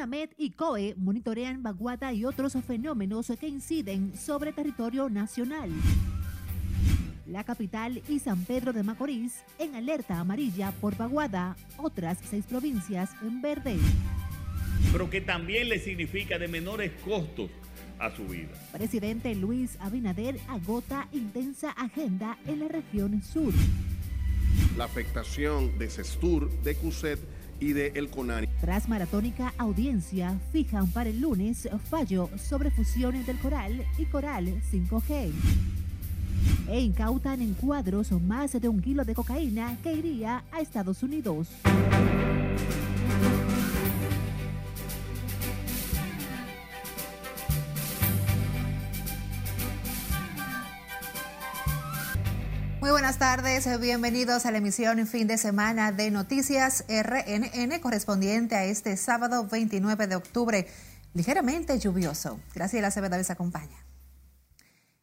UNAMED y COE monitorean vaguada y otros fenómenos que inciden sobre territorio nacional. La capital y San Pedro de Macorís en alerta amarilla por vaguada, otras seis provincias en verde. Pero que también le significa de menores costos a su vida. Presidente Luis Abinader agota intensa agenda en la región sur. La afectación de Cestur, de CUSET y de El CONANI. Tras maratónica audiencia, fijan para el lunes fallo sobre fusiones del Coral y Coral 5G. E incautan en cuadros más de un kilo de cocaína que iría a Estados Unidos. Muy buenas tardes, bienvenidos a la emisión fin de semana de Noticias RNN correspondiente a este sábado 29 de octubre, ligeramente lluvioso. Gracias, la Acevedo les acompaña.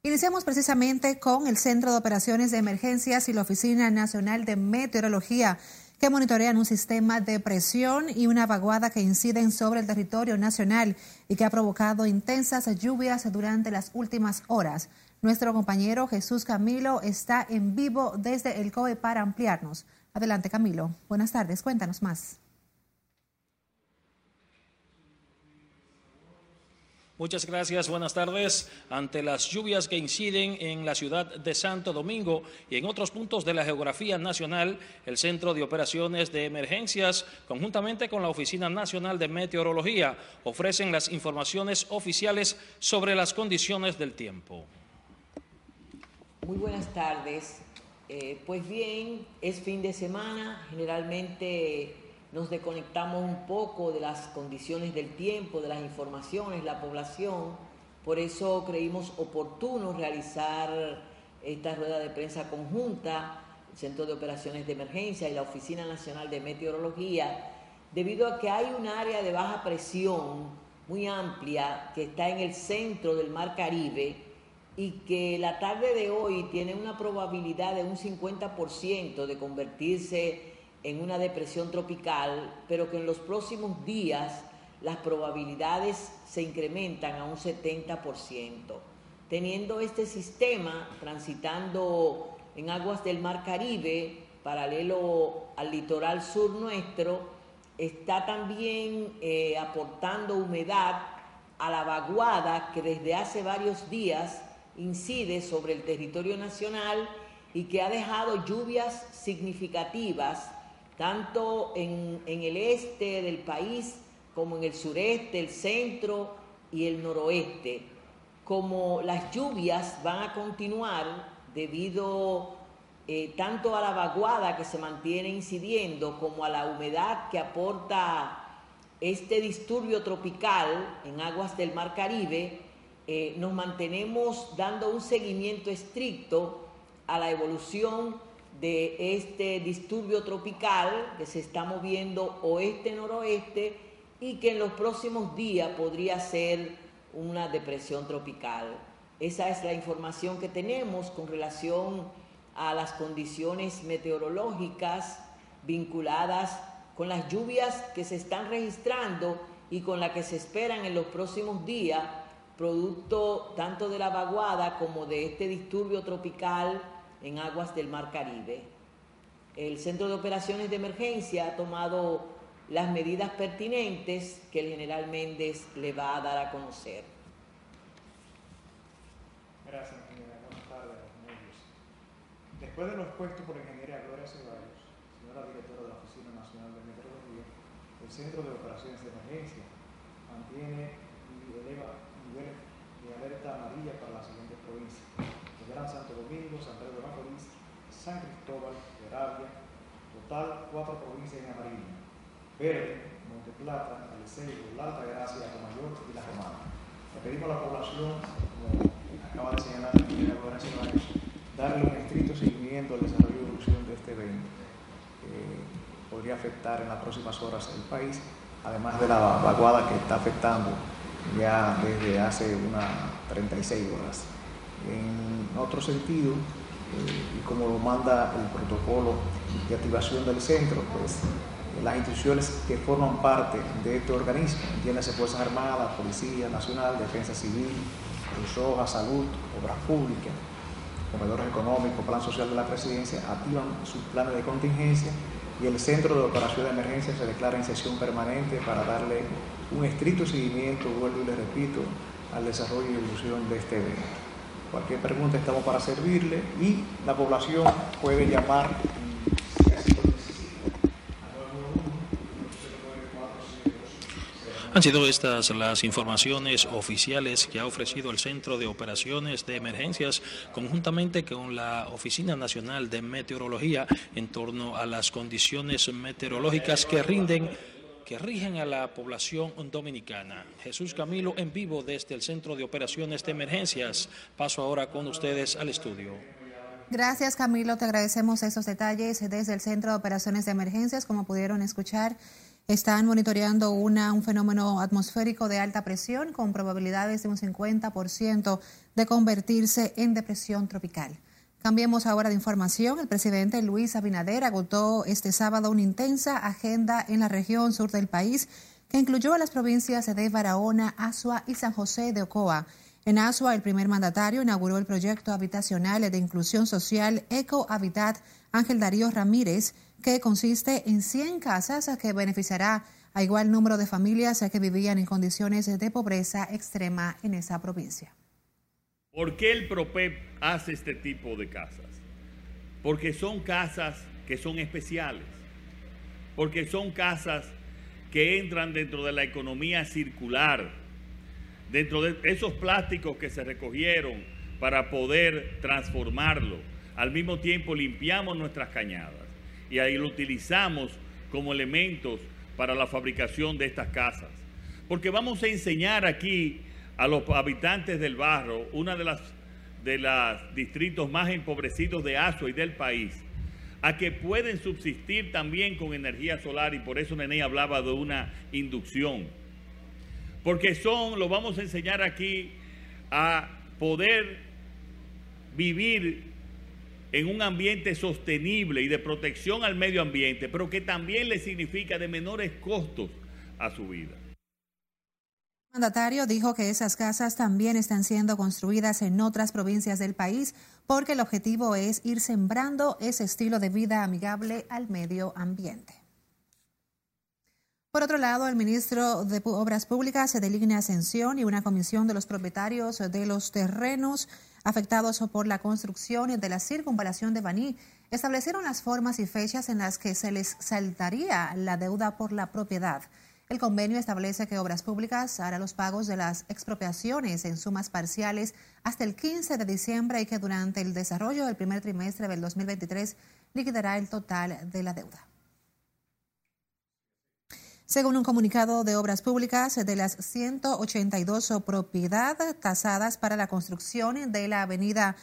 Iniciamos precisamente con el Centro de Operaciones de Emergencias y la Oficina Nacional de Meteorología que monitorean un sistema de presión y una vaguada que inciden sobre el territorio nacional y que ha provocado intensas lluvias durante las últimas horas. Nuestro compañero Jesús Camilo está en vivo desde el COE para ampliarnos. Adelante, Camilo. Buenas tardes. Cuéntanos más. Muchas gracias, buenas tardes. Ante las lluvias que inciden en la ciudad de Santo Domingo y en otros puntos de la geografía nacional, el Centro de Operaciones de Emergencias, conjuntamente con la Oficina Nacional de Meteorología, ofrecen las informaciones oficiales sobre las condiciones del tiempo. Muy buenas tardes. Eh, pues bien, es fin de semana, generalmente nos desconectamos un poco de las condiciones del tiempo, de las informaciones, la población, por eso creímos oportuno realizar esta rueda de prensa conjunta, el Centro de Operaciones de Emergencia y la Oficina Nacional de Meteorología, debido a que hay un área de baja presión muy amplia que está en el centro del Mar Caribe, y que la tarde de hoy tiene una probabilidad de un 50% de convertirse en una depresión tropical, pero que en los próximos días las probabilidades se incrementan a un 70%. Teniendo este sistema transitando en aguas del Mar Caribe, paralelo al litoral sur nuestro, está también eh, aportando humedad a la vaguada que desde hace varios días incide sobre el territorio nacional y que ha dejado lluvias significativas tanto en, el este del país como en el sureste, el centro y el noroeste. Como las lluvias van a continuar debido eh, tanto a la vaguada que se mantiene incidiendo como a la humedad que aporta este disturbio tropical en aguas del Mar Caribe, eh, nos mantenemos dando un seguimiento estricto a la evolución de este disturbio tropical que se está moviendo oeste-noroeste y que en los próximos días podría ser una depresión tropical. Esa es la información que tenemos con relación a las condiciones meteorológicas vinculadas con las lluvias que se están registrando y con las que se esperan en los próximos días producto tanto de la vaguada como de este disturbio tropical en aguas del Mar Caribe. El Centro de Operaciones de Emergencia ha tomado las medidas pertinentes que el general Méndez le va a dar a conocer. Gracias, ingeniera. Buenas tardes. Después de lo expuesto por ingeniera Gloria Ceballos, señora directora de la Oficina Nacional de Meteorología, el Centro de Operaciones de Emergencia mantiene y eleva niveles de alerta amarilla para las siguientes provincias. Gran Santo Domingo, San Pedro de Macorís, San Cristóbal, Peravia, total cuatro provincias en amarillo. Verde, Monte Plata, Aliceo, La Alta Gracia, Mayor y La Romana. Le pedimos a la población, como acaba de señalar la ingeniera Gloria darle un estricto seguimiento al desarrollo y evolución de este evento. que podría afectar en las próximas horas el país, además de la vaguada que está afectando ya desde hace unas 36 horas. En otro sentido, eh, y como lo manda el protocolo de activación del centro, pues las instituciones que forman parte de este organismo, entiéndase Fuerzas Armadas, Policía Nacional, Defensa Civil, Cruz Salud, Obras Públicas, Comedores Económicos, Plan Social de la Presidencia, activan sus planes de contingencia y el Centro de Operación de Emergencia se declara en sesión permanente para darle un estricto seguimiento, vuelvo y le repito, al desarrollo y evolución de este evento. Cualquier pregunta estamos para servirle y la población puede llamar Han sido estas las informaciones oficiales que ha ofrecido el Centro de Operaciones de Emergencias conjuntamente con la Oficina Nacional de Meteorología en torno a las condiciones meteorológicas que rinden que rigen a la población dominicana. Jesús Camilo en vivo desde el Centro de Operaciones de Emergencias. Paso ahora con ustedes al estudio. Gracias Camilo, te agradecemos esos detalles desde el Centro de Operaciones de Emergencias, como pudieron escuchar están monitoreando un fenómeno atmosférico de alta presión con probabilidades de un 50% de convertirse en depresión tropical. Cambiemos ahora de información. El presidente Luis Abinader agotó este sábado una intensa agenda en la región sur del país que incluyó a las provincias de Barahona, Asua y San José de Ocoa. En Asua, el primer mandatario inauguró el proyecto habitacional de inclusión social Eco Habitat Ángel Darío Ramírez, que consiste en 100 casas que beneficiará a igual número de familias que vivían en condiciones de pobreza extrema en esa provincia. ¿Por qué el PROPEP hace este tipo de casas? Porque son casas que son especiales, porque son casas que entran dentro de la economía circular, dentro de esos plásticos que se recogieron para poder transformarlo. Al mismo tiempo limpiamos nuestras cañadas y ahí lo utilizamos como elementos para la fabricación de estas casas. Porque vamos a enseñar aquí a los habitantes del barro, una de de los distritos más empobrecidos de Azua y del país, a que pueden subsistir también con energía solar y por eso Nene hablaba de una inducción. Porque son, lo vamos a enseñar aquí, a poder vivir en un ambiente sostenible y de protección al medio ambiente, pero que también le significa de menores costos a su vida. El mandatario dijo que esas casas también están siendo construidas en otras provincias del país porque el objetivo es ir sembrando ese estilo de vida amigable al medio ambiente. Por otro lado, el ministro de Obras Públicas se deligna ascensión y una comisión de los propietarios de los terrenos afectados por la construcción de la circunvalación de Baní establecieron las formas y fechas en las que se les saltaría la deuda por la propiedad. El convenio establece que Obras Públicas hará los pagos de las expropiaciones en sumas parciales hasta el 15 de diciembre y que durante el desarrollo del primer trimestre del 2023 liquidará el total de la deuda. Según un comunicado de Obras Públicas, de las 182 propiedades tasadas para la construcción de la avenida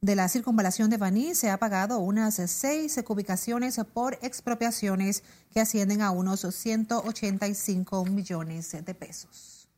de la circunvalación de Baní, se ha pagado unas seis ubicaciones por expropiaciones que ascienden a unos 185 millones de pesos.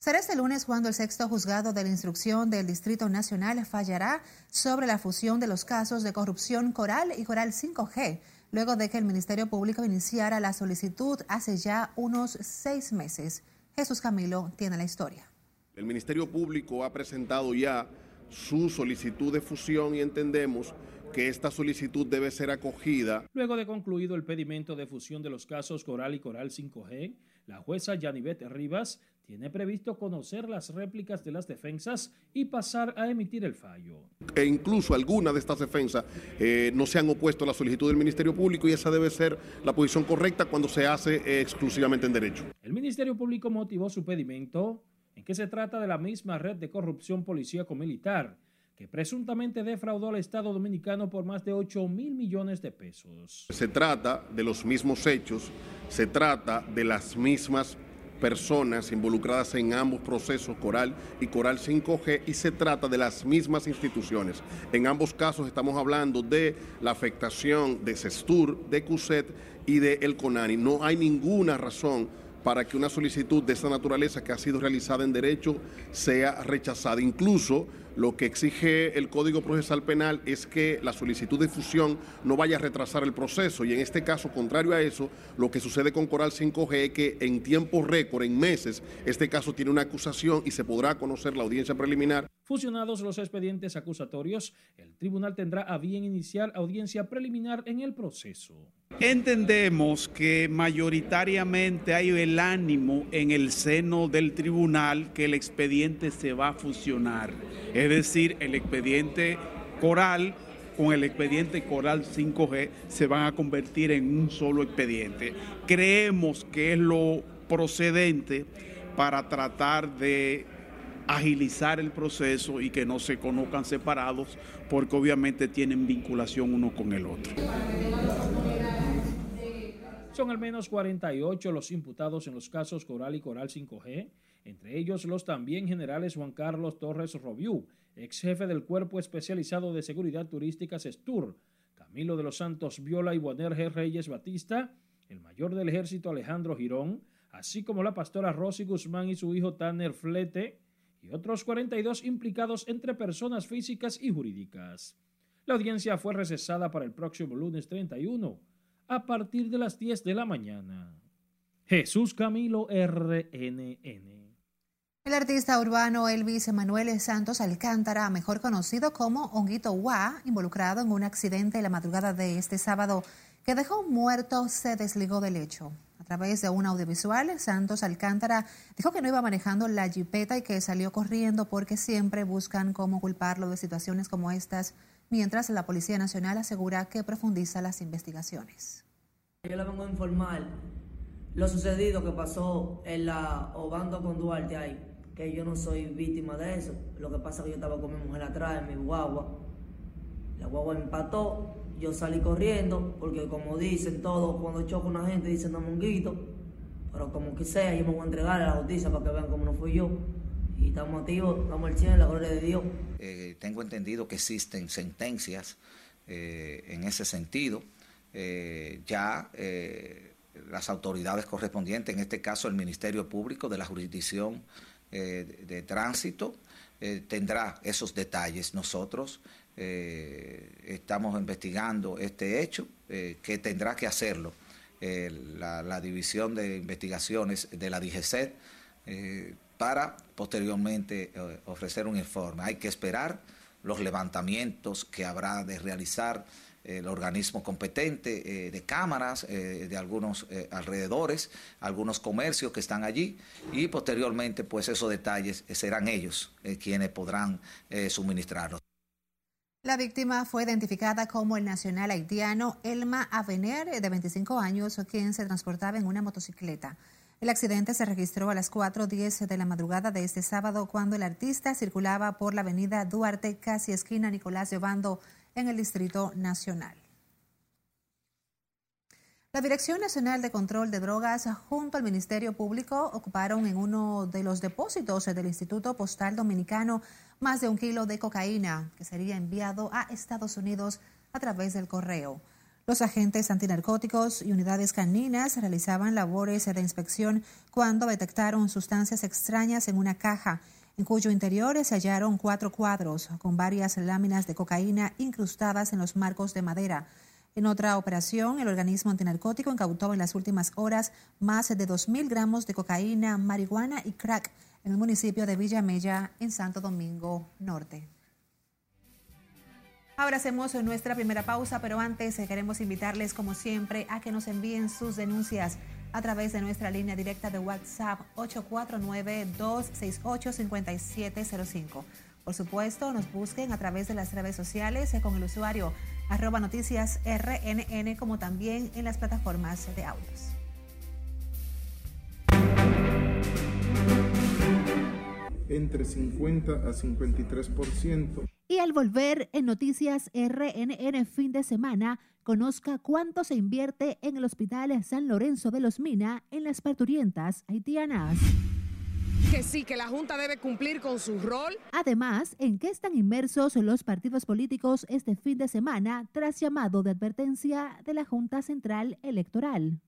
Será este lunes cuando el sexto juzgado de la instrucción del Distrito Nacional fallará sobre la fusión de los casos de corrupción Coral y Coral 5G luego de que el Ministerio Público iniciara la solicitud hace ya unos seis meses. Jesús Camilo tiene la historia. El Ministerio Público ha presentado ya su solicitud de fusión y entendemos que esta solicitud debe ser acogida. Luego de concluido el pedimento de fusión de los casos Coral y Coral 5G, la jueza Yanivet Rivas tiene previsto conocer las réplicas de las defensas y pasar a emitir el fallo. E incluso algunas de estas defensas eh, no se han opuesto a la solicitud del Ministerio Público y esa debe ser la posición correcta cuando se hace eh, exclusivamente en derecho. El Ministerio Público motivó su pedimento en que se trata de la misma red de corrupción policíaco-militar que presuntamente defraudó al Estado dominicano por más de 8 mil millones de pesos. Se trata de los mismos hechos, se trata de las mismas personas involucradas en ambos procesos, Coral y Coral 5G, y se trata de las mismas instituciones. En ambos casos estamos hablando de la afectación de CESTUR, de CUSET y de El CONANI. No hay ninguna razón para que una solicitud de esta naturaleza que ha sido realizada en derecho sea rechazada. Incluso lo que exige el Código Procesal Penal es que la solicitud de fusión no vaya a retrasar el proceso y en este caso, contrario a eso, lo que sucede con Coral 5G es que en tiempo récord, en meses, este caso tiene una acusación y se podrá conocer la audiencia preliminar. Fusionados los expedientes acusatorios, el tribunal tendrá a bien iniciar audiencia preliminar en el proceso. Entendemos que mayoritariamente hay el ánimo en el seno del tribunal que el expediente se va a fusionar, es decir, el expediente coral con el expediente coral 5G se van a convertir en un solo expediente. Creemos que es lo procedente para tratar de agilizar el proceso y que no se conozcan separados porque obviamente tienen vinculación uno con el otro. Son al menos 48 los imputados en los casos Coral y Coral 5G, entre ellos los también generales Juan Carlos Torres Robiú, ex jefe del Cuerpo Especializado de Seguridad Turística SESTUR, Camilo de los Santos Viola y G. Reyes Batista, el mayor del ejército Alejandro Girón, así como la pastora Rosy Guzmán y su hijo Tanner Flete, y otros 42 implicados entre personas físicas y jurídicas. La audiencia fue recesada para el próximo lunes 31 a partir de las 10 de la mañana. Jesús Camilo RNN. El artista urbano Elvis Emanuel Santos Alcántara, mejor conocido como Honguito Wa, involucrado en un accidente en la madrugada de este sábado que dejó muerto, se desligó del hecho. A través de un audiovisual, Santos Alcántara dijo que no iba manejando la jipeta y que salió corriendo porque siempre buscan cómo culparlo de situaciones como estas mientras la Policía Nacional asegura que profundiza las investigaciones. Yo le vengo a informar lo sucedido que pasó en la Obando con Duarte ahí, que yo no soy víctima de eso. Lo que pasa es que yo estaba con mi mujer atrás en mi guagua. La guagua empató, yo salí corriendo, porque como dicen todos, cuando choco una gente dicen no monguito, pero como que sea, yo me voy a entregar a la justicia para que vean cómo no fui yo y estamos activos, estamos al cielo, la gloria de Dios. Eh, tengo entendido que existen sentencias eh, en ese sentido. Eh, ya las autoridades correspondientes, en este caso el Ministerio Público de la Jurisdicción de, Tránsito, tendrá esos detalles. Nosotros estamos investigando este hecho, que tendrá que hacerlo la, División de Investigaciones de la DGCET para posteriormente eh, ofrecer un informe. Hay que esperar los levantamientos que habrá de realizar el organismo competente eh, de cámaras eh, de algunos alrededores, algunos comercios que están allí y posteriormente pues esos detalles serán ellos quienes podrán suministrarlos. La víctima fue identificada como el nacional haitiano Elma Avener, de 25 años, quien se transportaba en una motocicleta. El accidente se registró a las 4.10 de la madrugada de este sábado cuando el artista circulaba por la avenida Duarte, casi esquina Nicolás Llevando, en el Distrito Nacional. La Dirección Nacional de Control de Drogas junto al Ministerio Público ocuparon en uno de los depósitos del Instituto Postal Dominicano más de un kilo de cocaína que sería enviado a Estados Unidos a través del correo. Los agentes antinarcóticos y unidades caninas realizaban labores de inspección cuando detectaron sustancias extrañas en una caja, en cuyo interior se hallaron cuatro cuadros con varias láminas de cocaína incrustadas en los marcos de madera. En otra operación, el organismo antinarcótico incautó en las últimas horas más de 2.000 gramos de cocaína, marihuana y crack en el municipio de Villamella, en Santo Domingo Norte. Ahora hacemos nuestra primera pausa, pero antes eh, queremos invitarles, como siempre, a que nos envíen sus denuncias a través de nuestra línea directa de WhatsApp 849-268-5705. Por supuesto, nos busquen a través de las redes sociales eh, con el usuario arroba noticias RNN, como también en las plataformas de audios. Entre 50 a 53%. Y al volver en Noticias RNN fin de semana, conozca cuánto se invierte en el Hospital San Lorenzo de los Mina en las parturientas haitianas. Que sí, que la Junta debe cumplir con su rol. Además, ¿en qué están inmersos los partidos políticos este fin de semana tras llamado de advertencia de la Junta Central Electoral?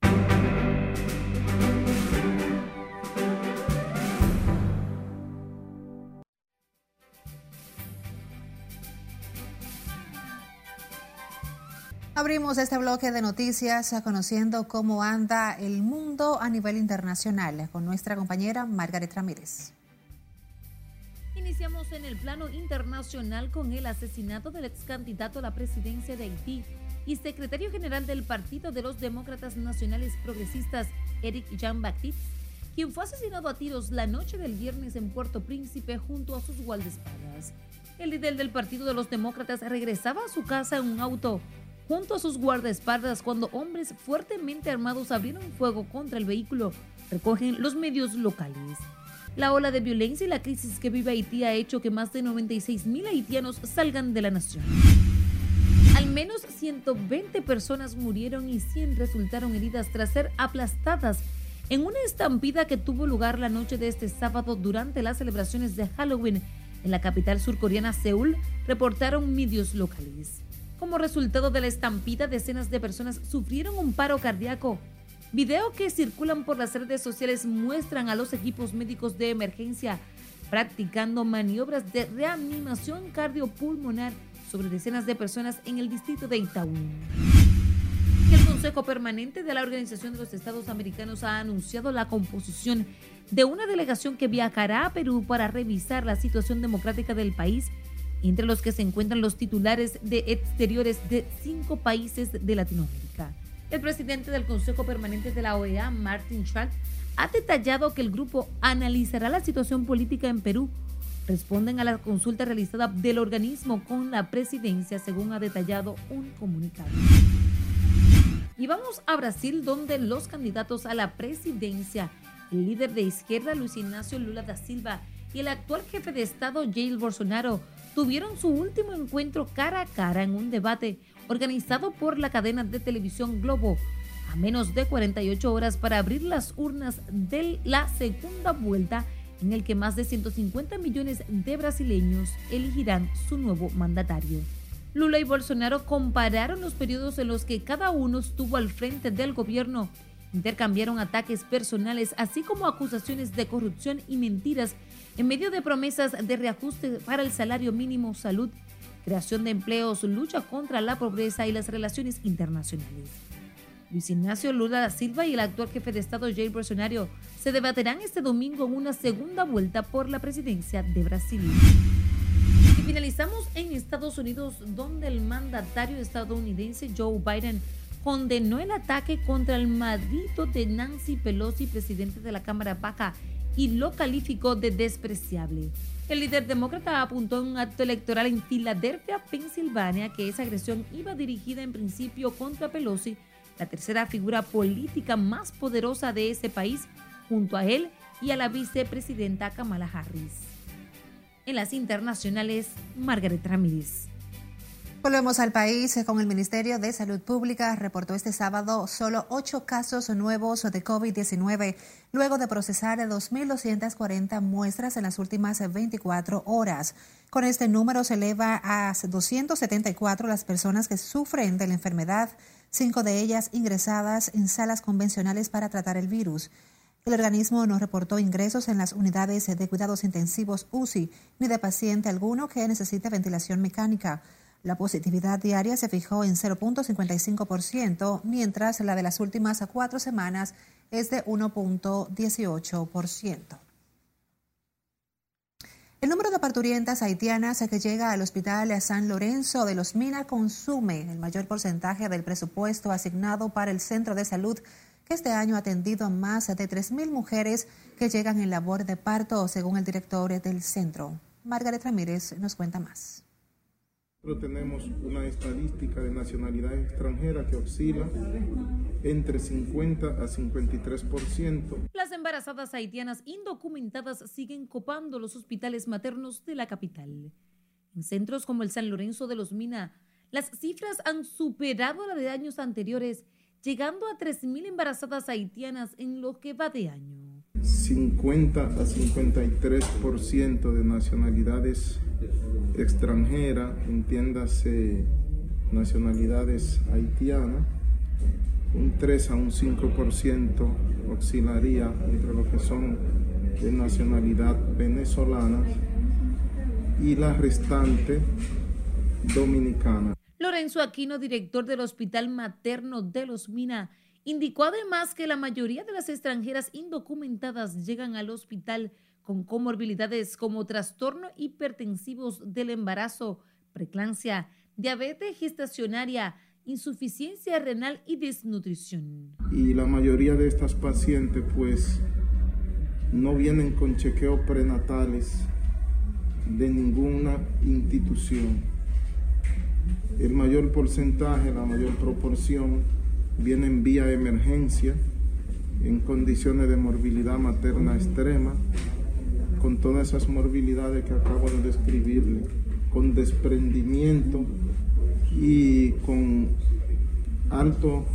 Abrimos este bloque de noticias conociendo cómo anda el mundo a nivel internacional con nuestra compañera Margaret Ramírez. Iniciamos en el plano internacional con el asesinato del ex candidato a la presidencia de Haití y secretario general del Partido de los Demócratas Nacionales Progresistas, Eric Jean-Baptiste, quien fue asesinado a tiros la noche del viernes en Puerto Príncipe junto a sus guardaespaldas. El líder del Partido de los Demócratas regresaba a su casa en un auto junto a sus guardaespaldas cuando hombres fuertemente armados abrieron fuego contra el vehículo, recogen los medios locales. La ola de violencia y la crisis que vive Haití ha hecho que más de 96 mil haitianos salgan de la nación. Al menos 120 personas murieron y 100 resultaron heridas tras ser aplastadas en una estampida que tuvo lugar la noche de este sábado durante las celebraciones de Halloween en la capital surcoreana Seúl, reportaron medios locales. Como resultado de la estampida, decenas de personas sufrieron un paro cardíaco Video que circulan por las redes sociales muestran a los equipos médicos de emergencia practicando maniobras de reanimación cardiopulmonar sobre decenas de personas en el distrito de Itaún. El Consejo Permanente de la Organización de los Estados Americanos ha anunciado la composición de una delegación que viajará a Perú para revisar la situación democrática del país, entre los que se encuentran los titulares de exteriores de cinco países de Latinoamérica. El presidente del Consejo Permanente de la OEA, Martin Schultz, ha detallado que el grupo analizará la situación política en Perú. Responden a la consulta realizada del organismo con la presidencia, según ha detallado un comunicado. Y vamos a Brasil, donde los candidatos a la presidencia, el líder de izquierda Luis Ignacio Lula da Silva y el actual jefe de Estado Jair Bolsonaro, tuvieron su último encuentro cara a cara en un debate organizado por la cadena de televisión Globo, a menos de 48 horas para abrir las urnas de la segunda vuelta en el que más de 150 millones de brasileños elegirán su nuevo mandatario. Lula y Bolsonaro compararon los periodos en los que cada uno estuvo al frente del gobierno, intercambiaron ataques personales, así como acusaciones de corrupción y mentiras en medio de promesas de reajuste para el salario mínimo, salud creación de empleos, lucha contra la pobreza y las relaciones internacionales. Luis Ignacio Lula da Silva y el actual jefe de Estado Jair Bolsonaro se debatirán este domingo en una segunda vuelta por la presidencia de Brasil. Y finalizamos en Estados Unidos, donde el mandatario estadounidense Joe Biden condenó el ataque contra el marido de Nancy Pelosi, presidente de la Cámara Baja, y lo calificó de despreciable. El líder demócrata apuntó en un acto electoral en Filadelfia, Pensilvania, que esa agresión iba dirigida en principio contra Pelosi, la tercera figura política más poderosa de ese país, junto a él y a la vicepresidenta Kamala Harris. En las internacionales, Margaret Ramírez. Volvemos al país con el Ministerio de Salud Pública. Reportó este sábado solo ocho casos nuevos de COVID-19, luego de procesar 2.240 muestras en las últimas 24 horas. Con este número se eleva a 274 las personas que sufren de la enfermedad, cinco de ellas ingresadas en salas convencionales para tratar el virus. El organismo no reportó ingresos en las unidades de cuidados intensivos UCI ni de paciente alguno que necesite ventilación mecánica. La positividad diaria se fijó en 0.55%, mientras la de las últimas cuatro semanas es de 1.18%. El número de parturientas haitianas que llega al Hospital San Lorenzo de los Minas consume el mayor porcentaje del presupuesto asignado para el Centro de Salud, que este año ha atendido a más de 3.000 mujeres que llegan en labor de parto, según el director del centro. Margaret Ramírez nos cuenta más. Nosotros tenemos una estadística de nacionalidad extranjera que oscila entre 50 a 53%. Las embarazadas haitianas indocumentadas siguen copando los hospitales maternos de la capital. En centros como el San Lorenzo de los Mina, las cifras han superado la de años anteriores, llegando a 3.000 embarazadas haitianas en lo que va de año. 50 a 53% de nacionalidades extranjera, entiéndase nacionalidades haitianas, un 3 a un 5% oscilaría entre lo que son de nacionalidad venezolana y la restante dominicana. Lorenzo Aquino, director del Hospital Materno de Los Mina, indicó además que la mayoría de las extranjeras indocumentadas llegan al hospital con comorbilidades como trastorno hipertensivos del embarazo, preclancia, diabetes gestacionaria, insuficiencia renal y desnutrición. Y la mayoría de estas pacientes pues no vienen con chequeos prenatales de ninguna institución. El mayor porcentaje, la mayor proporción viene en vía emergencia, en condiciones de morbilidad materna extrema, con todas esas morbilidades que acabo de describirle, con desprendimiento y con alto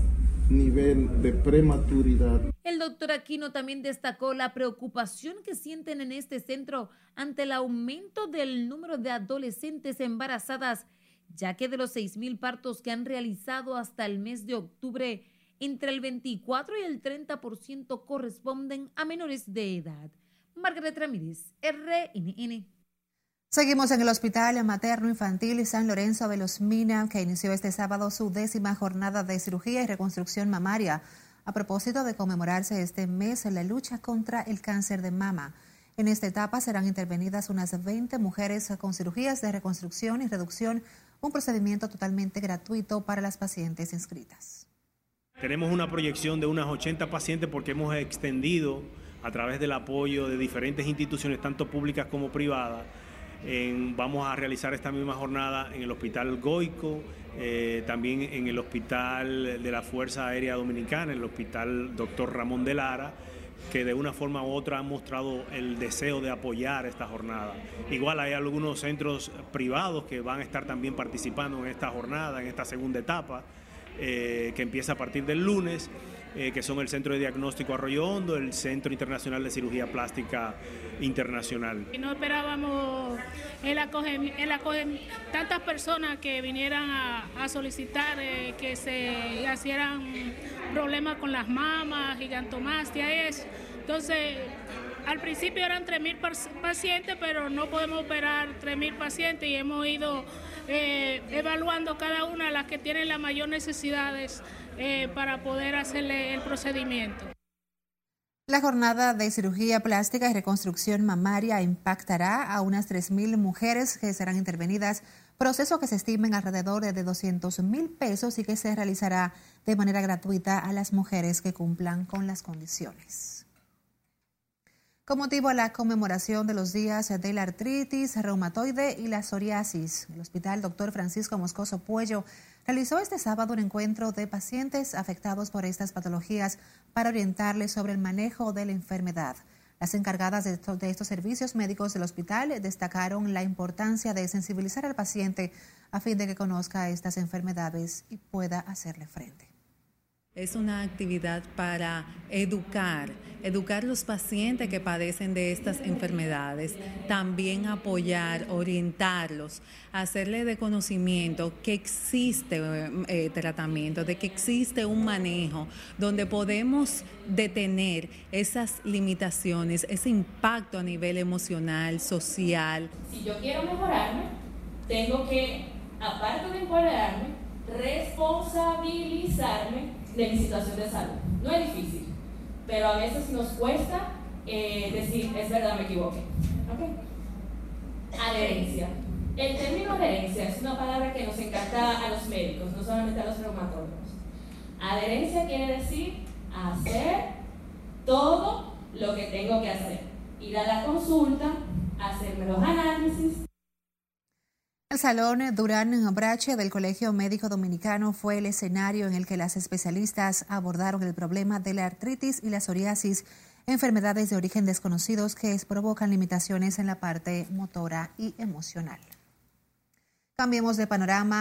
nivel de prematuridad. El doctor Aquino también destacó la preocupación que sienten en este centro ante el aumento del número de adolescentes embarazadas, ya que de los 6.000 partos que han realizado hasta el mes de octubre, entre el 24 y el 30% corresponden a menores de edad. Margaret Ramírez, RNN. Seguimos en el Hospital Materno Infantil San Lorenzo de los Mina, que inició este sábado su décima jornada de cirugía y reconstrucción mamaria, a propósito de conmemorarse este mes en la lucha contra el cáncer de mama. En esta etapa serán intervenidas unas 20 mujeres con cirugías de reconstrucción y reducción, un procedimiento totalmente gratuito para las pacientes inscritas. Tenemos una proyección de unas 80 pacientes porque hemos extendido a través del apoyo de diferentes instituciones, tanto públicas como privadas, vamos a realizar esta misma jornada en el Hospital Goico, eh, también en el Hospital de la Fuerza Aérea Dominicana, el Hospital Doctor Ramón de Lara, que de una forma u otra han mostrado el deseo de apoyar esta jornada. Igual hay algunos centros privados que van a estar también participando en esta jornada, en esta segunda etapa, eh, que empieza a partir del lunes. Eh, que son el Centro de Diagnóstico Arroyo Hondo, el Centro Internacional de Cirugía Plástica Internacional. Y no esperábamos el acoger, tantas personas que vinieran a, solicitar eh, que se hicieran problemas con las mamas, gigantomastia, eso. Entonces, al principio eran 3.000 pacientes, pero no podemos operar 3.000 pacientes y hemos ido eh, evaluando cada una de las que tienen las mayores necesidades eh, para poder hacerle el procedimiento. La jornada de cirugía plástica y reconstrucción mamaria impactará a unas 3.000 mujeres que serán intervenidas, proceso que se estima en alrededor de 200 mil pesos y que se realizará de manera gratuita a las mujeres que cumplan con las condiciones. Con motivo a la conmemoración de los días de la artritis reumatoide y la psoriasis, el Hospital Dr. Francisco Moscoso Puello realizó este sábado un encuentro de pacientes afectados por estas patologías para orientarles sobre el manejo de la enfermedad. Las encargadas de, de estos servicios médicos del hospital destacaron la importancia de sensibilizar al paciente a fin de que conozca estas enfermedades y pueda hacerle frente. Es una actividad para educar, educar los pacientes que padecen de estas enfermedades, también apoyar, orientarlos, hacerle de conocimiento que existe eh, tratamiento, de que existe un manejo donde podemos detener esas limitaciones, ese impacto a nivel emocional, social. Si yo quiero mejorarme, tengo que, aparte de empoderarme, responsabilizarme de mi situación de salud. No es difícil, pero a veces nos cuesta eh, decir, es verdad, me equivoqué. Adherencia. El término adherencia es una palabra que nos encanta a los médicos, no solamente a los reumatólogos. Adherencia quiere decir hacer todo lo que tengo que hacer. Ir a la consulta, hacerme los análisis, el Salón Durán Brache del Colegio Médico Dominicano fue el escenario en el que las especialistas abordaron el problema de la artritis y la psoriasis, enfermedades de origen desconocidos que provocan limitaciones en la parte motora y emocional. Cambiemos de panorama.